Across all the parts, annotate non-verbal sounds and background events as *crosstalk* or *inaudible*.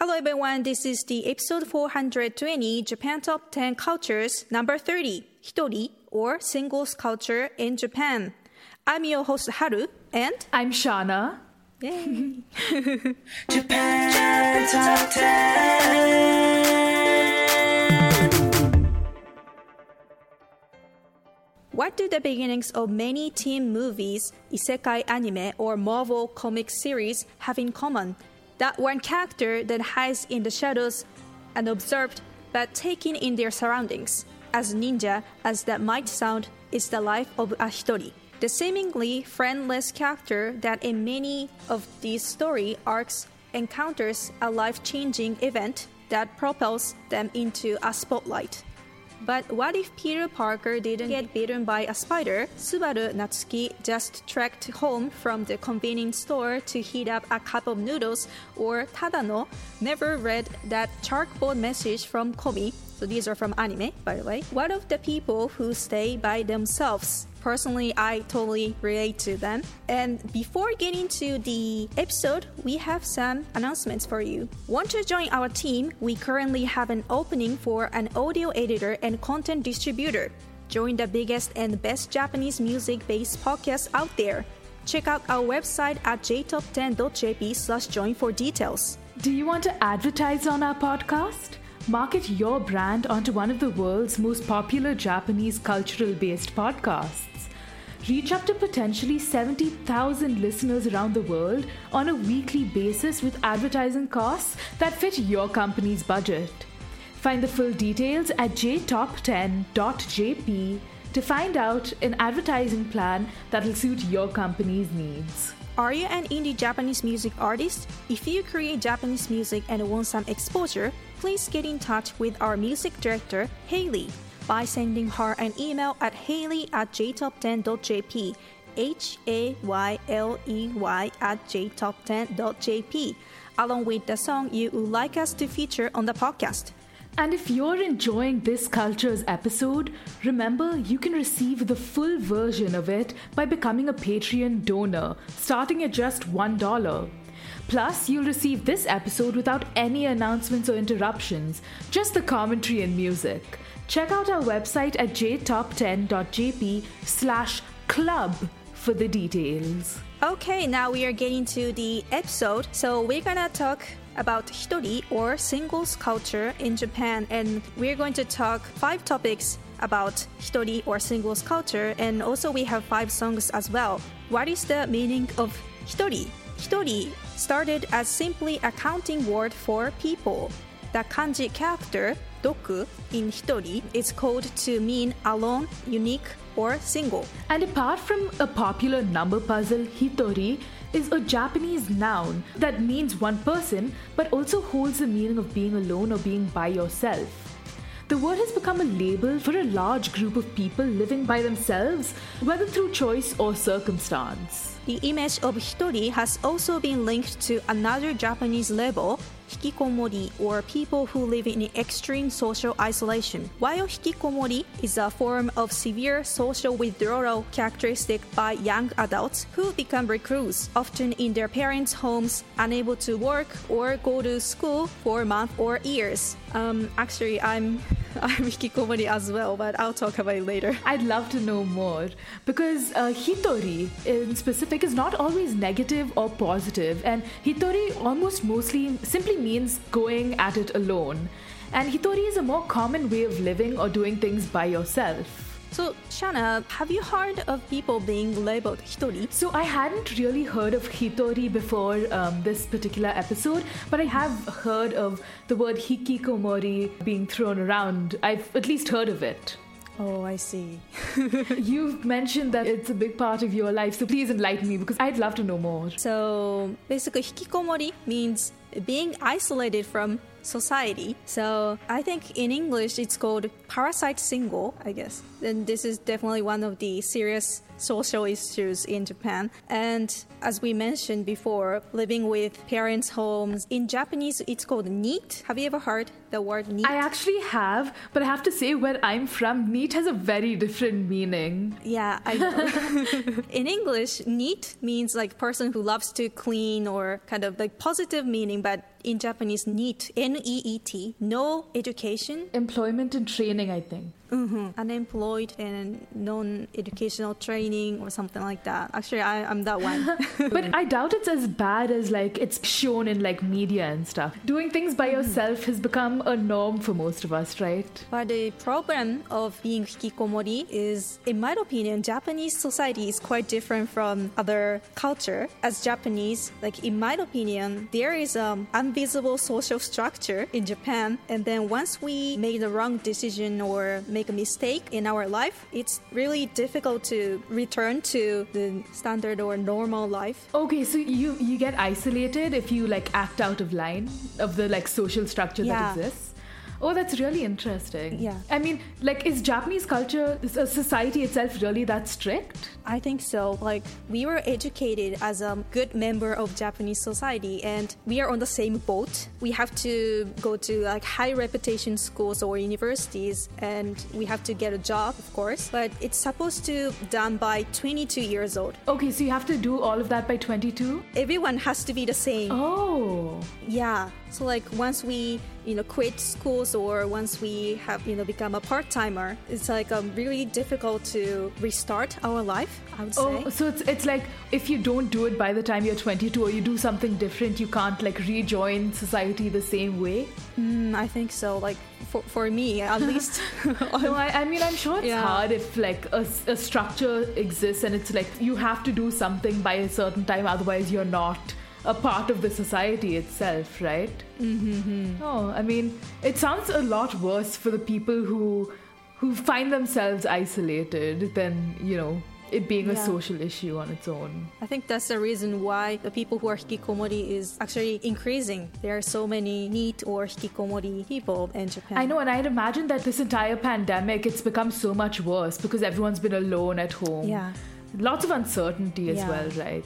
Hello everyone, this is the episode 420 Japan Top 10 Cultures number 30, Hitori or Singles Culture in Japan. I'm your host Haru and I'm Shauna. Yay. *laughs* Japan Top 10. What do the beginnings of many teen movies, isekai anime, or Marvel comic series have in common? That one character that hides in the shadows, unobserved but taken in their surroundings. As ninja as that might sound, is the life of a hitori. The seemingly friendless character that in many of these story arcs encounters a life-changing event that propels them into a spotlight. But what if Peter Parker didn't get bitten by a spider? Subaru Natsuki just trekked home from the convenience store to heat up a cup of noodles, or Tadano never read that chalkboard message from Komi. So these are from anime, by the way. What of the people who stay by themselves? Personally, I totally relate to them. And before getting to the episode, we have some announcements for you. Want to join our team? We currently have an opening for an audio editor and content distributor. Join the biggest and best Japanese music based podcast out there. Check out our website at jtop10.jp slash join for details. Do you want to advertise on our podcast? Market your brand onto one of the world's most popular Japanese cultural based podcasts. Reach up to potentially 70,000 listeners around the world on a weekly basis with advertising costs that fit your company's budget. Find the full details at jtop10.jp to find out an advertising plan that will suit your company's needs. Are you an indie Japanese music artist? If you create Japanese music and want some exposure, please get in touch with our music director, Hayley, by sending her an email at hayley at jtop10.jp. H A Y L E Y at jtop10.jp, along with the song you would like us to feature on the podcast. And if you're enjoying this Cultures episode, remember you can receive the full version of it by becoming a Patreon donor, starting at just $1. Plus, you'll receive this episode without any announcements or interruptions, just the commentary and music. Check out our website at jtop10.jp slash club for the details. Okay, now we are getting to the episode. So we're gonna talk about hitori or singles culture in Japan, and we're going to talk five topics about hitori or singles culture, and also we have five songs as well. What is the meaning of hitori? Hitori started as simply a counting word for people. The kanji character doku in hitori is called to mean alone, unique, or single. And apart from a popular number puzzle, hitori is a Japanese noun that means one person but also holds the meaning of being alone or being by yourself. The word has become a label for a large group of people living by themselves, whether through choice or circumstance. The image of hitori has also been linked to another Japanese label, hikikomori, or people who live in extreme social isolation. While hikikomori is a form of severe social withdrawal characteristic by young adults who become recluse, often in their parents' homes, unable to work or go to school for months or years. Um, actually, I'm *laughs* I'm hikikomori as well, but I'll talk about it later. *laughs* I'd love to know more because uh, hitori in specific is not always negative or positive, and hitori almost mostly simply means going at it alone. And hitori is a more common way of living or doing things by yourself. So, Shana, have you heard of people being labeled hitori? So I hadn't really heard of hitori before um, this particular episode, but I have heard of the word hikikomori being thrown around. I've at least heard of it. Oh, I see. *laughs* *laughs* You've mentioned that it's a big part of your life, so please enlighten me because I'd love to know more. So, basically, hikikomori means being isolated from society. So, I think in English it's called parasite single, I guess. And this is definitely one of the serious social issues in Japan. And as we mentioned before, living with parents' homes. In Japanese, it's called NEET. Have you ever heard the word NEET? I actually have, but I have to say, where I'm from, neat has a very different meaning. Yeah, I know. *laughs* In English, neat means like person who loves to clean or kind of like positive meaning, but in Japanese, NEET, N E E T, no education, Employment and training, I think. Hmm unemployed, and non educational training or something like that. Actually, I, I'm that one. *laughs* But I doubt it's as bad as like it's shown in like media and stuff. Doing things by yourself has become a norm for most of us, right? But the problem of being hikikomori is, in my opinion, Japanese society is quite different from other culture. As Japanese, like in my opinion, there is um invisible social structure in Japan, and then once we make the wrong decision or make a mistake in our life, it's really difficult to return to the standard or normal life. Okay, so you you get isolated if you like act out of line of the like social structure Yeah. that exists. Oh, that's really interesting. Yeah. I mean, like, is Japanese culture, is uh, society itself really that strict? I think so. Like we were educated as a good member of Japanese society, and we are on the same boat. We have to go to like high reputation schools or universities, and we have to get a job, of course. But it's supposed to done by 22 years old. Okay, so you have to do all of that by 22? Everyone has to be the same. Oh. Yeah. So like once we you know quit schools or once we have you know become a part timer, it's like um, really difficult to restart our life. I would say. Oh, so it's it's like if you don't do it by the time you're 22 or you do something different, you can't like rejoin society the same way. Mm, I think so. Like for, for me, at *laughs* least. *laughs* No, I, I mean I'm sure it's Yeah. hard if like a structure exists and it's like you have to do something by a certain time, otherwise you're not a part of the society itself, right? Mm-hmm. Oh, I mean it sounds a lot worse for the people who who find themselves isolated than you know it being a social issue on its own. I think that's the reason why the people who are hikikomori is actually increasing. There are so many NEET or hikikomori people in Japan. I know, and I'd imagine that this entire pandemic, it's become so much worse because everyone's been alone at home. Yeah. Lots of uncertainty as Yeah. well, right?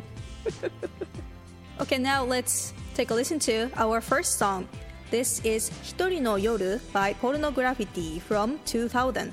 *laughs* Okay, now let's take a listen to our first song. This is Hitori no Yoru by Porno Graffitti from 2000.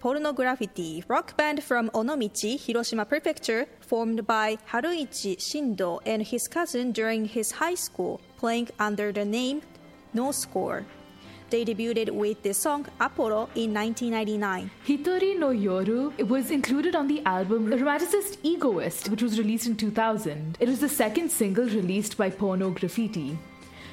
Porno Graffitti rock band from Onomichi, Hiroshima Prefecture, formed by Haruichi Shindo and his cousin during his high school, playing under the name No Score. They debuted with the song Apollo in 1999. Hitori no Yoru was included on the album Romanticist Egoist, which was released in 2000. It was the second single released by Porno Graffitti.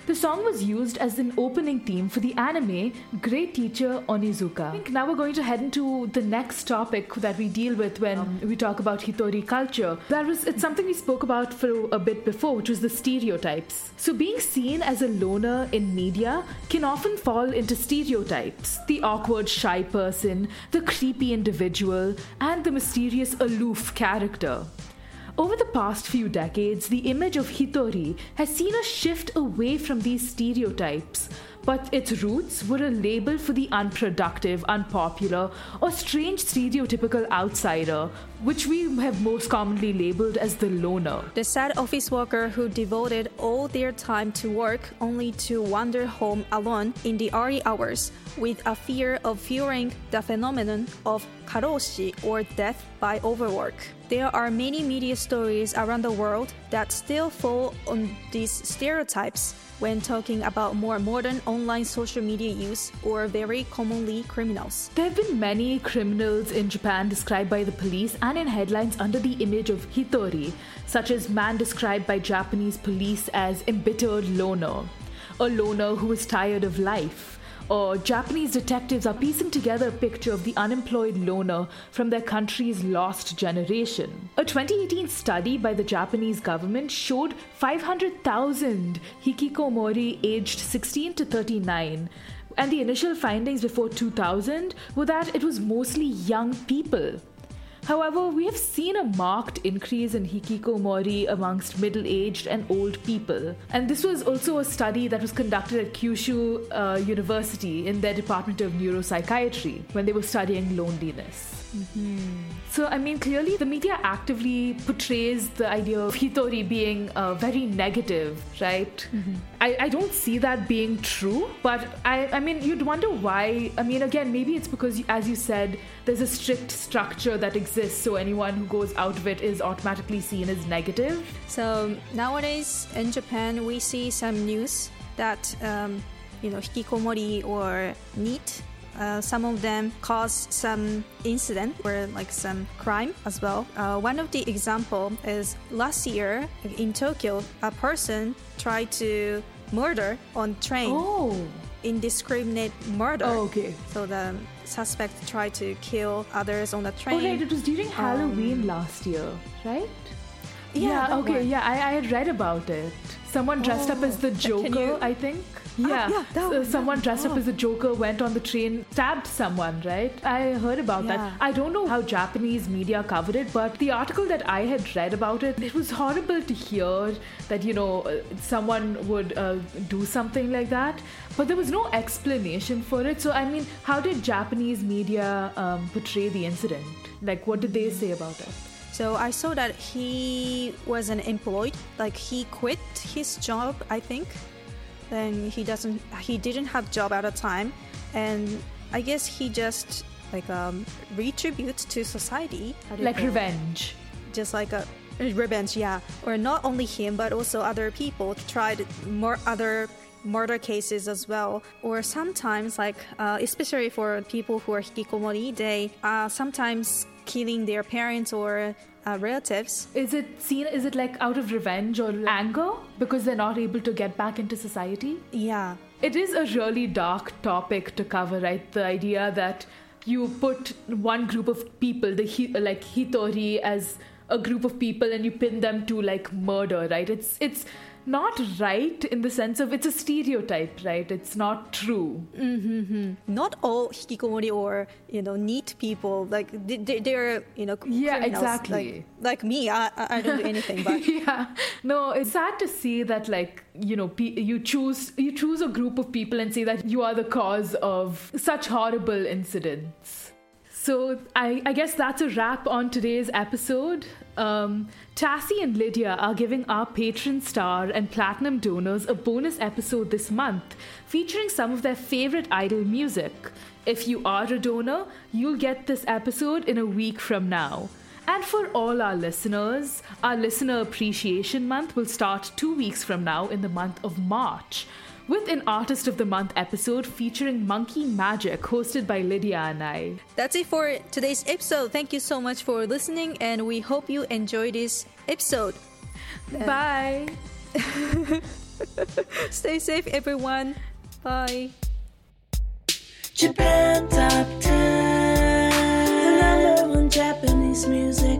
The song was used as an opening theme for the anime Great Teacher Onizuka. I think now we're going to head into the next topic that we deal with when um, we talk about Hitori culture. That was it's something we spoke about for a bit before, which was the stereotypes. So being seen as a loner in media can often fall into stereotypes. The awkward shy person, the creepy individual, and the mysterious aloof character. Over the past few decades, the image of Hitori has seen a shift away from these stereotypes, but its roots were a label for the unproductive, unpopular, or strange stereotypical outsider, which we have most commonly labeled as the loner. The sad office worker who devoted all their time to work only to wander home alone in the early hours with a fear of fearing the phenomenon of karoshi or death by overwork. There are many media stories around the world that still fall on these stereotypes when talking about more modern online social media use or very commonly criminals. There have been many criminals in Japan described by the police and in headlines under the image of Hitori, such as man described by Japanese police as embittered loner, a loner who is tired of life. Or Japanese detectives are piecing together a picture of the unemployed loner from their country's lost generation. A 2018 study by the Japanese government showed 500,000 hikikomori aged 16 to 39 and the initial findings before 2000 were that it was mostly young people. However, we have seen a marked increase in hikikomori amongst middle aged and old people. And this was also a study that was conducted at Kyushu uh, University in their Department of Neuropsychiatry when they were studying loneliness. So, I mean, clearly the media actively portrays the idea of Hitori being uh, very negative, right? I, I don't see that being true, but I, I mean, you'd wonder why. I mean, again, maybe it's because, as you said, there's a strict structure that exists, so anyone who goes out of it is automatically seen as negative. So nowadays in Japan, we see some news that um, you know hikikomori or NEET. Uh, some of them cause some incident or like some crime as well. Uh, one of the example is last year in Tokyo, a person tried to murder on train. Oh. Indiscriminate murder. Oh, okay. So the suspect tried to kill others on the train. Oh, right, it was during Halloween last year, right? Yeah, that okay, one. yeah, I, I had read about it. Someone dressed up as the Joker, you- I think. Yeah, yeah, that So one, someone dressed up as a Joker went on the train, stabbed someone, right? I heard about Yeah. that. I don't know how Japanese media covered it, but the article that I had read about it, it was horrible to hear that, you know, uh, someone would uh, do something like that. But there was no explanation for it. So, I mean, how did Japanese media um, portray the incident? Like, what did they say about it? So I saw that he was unemployed, like he quit his job, I think. Then he doesn't, he didn't have job at the time, and I guess he just like um retribute to society, How do you Like it? revenge. just like a revenge, yeah. Or not only him, but also other people tried more other murder cases as well. Or sometimes, like uh, especially for people who are hikikomori, they uh, sometimes killing their parents or uh, relatives. Is it seen, is it like out of revenge or anger because they're not able to get back into society? Yeah, It is a really dark topic to cover, right? The idea that you put one group of people, the hi- like Hitori, as a group of people, and you pin them to like murder, right? It's it's not right in the sense of it's a stereotype, right? It's not true. Mm-hmm. not all hikikomori or you know NEET people like they, they're you know Yeah, criminals. exactly. Like, like me, I I I don't do anything, but *laughs* yeah no it's sad to see that like you know pe- you choose you choose a group of people and say that you are the cause of such horrible incidents so I, I guess that's a wrap on today's episode um, Tassie and Lydia are giving our patron star and platinum donors a bonus episode this month featuring some of their favorite idol music. If you are a donor, you'll get this episode in a week from now. And for all our listeners, our Listener Appreciation Month will start two weeks from now in the month of March with an Artist of the Month episode featuring Monkey Majik hosted by Lydia and I. That's it for today's episode. Thank you so much for listening, and we hope you enjoy this episode. Bye! *laughs* Stay safe, everyone. Bye. Japan Top 10, the number one Japanese music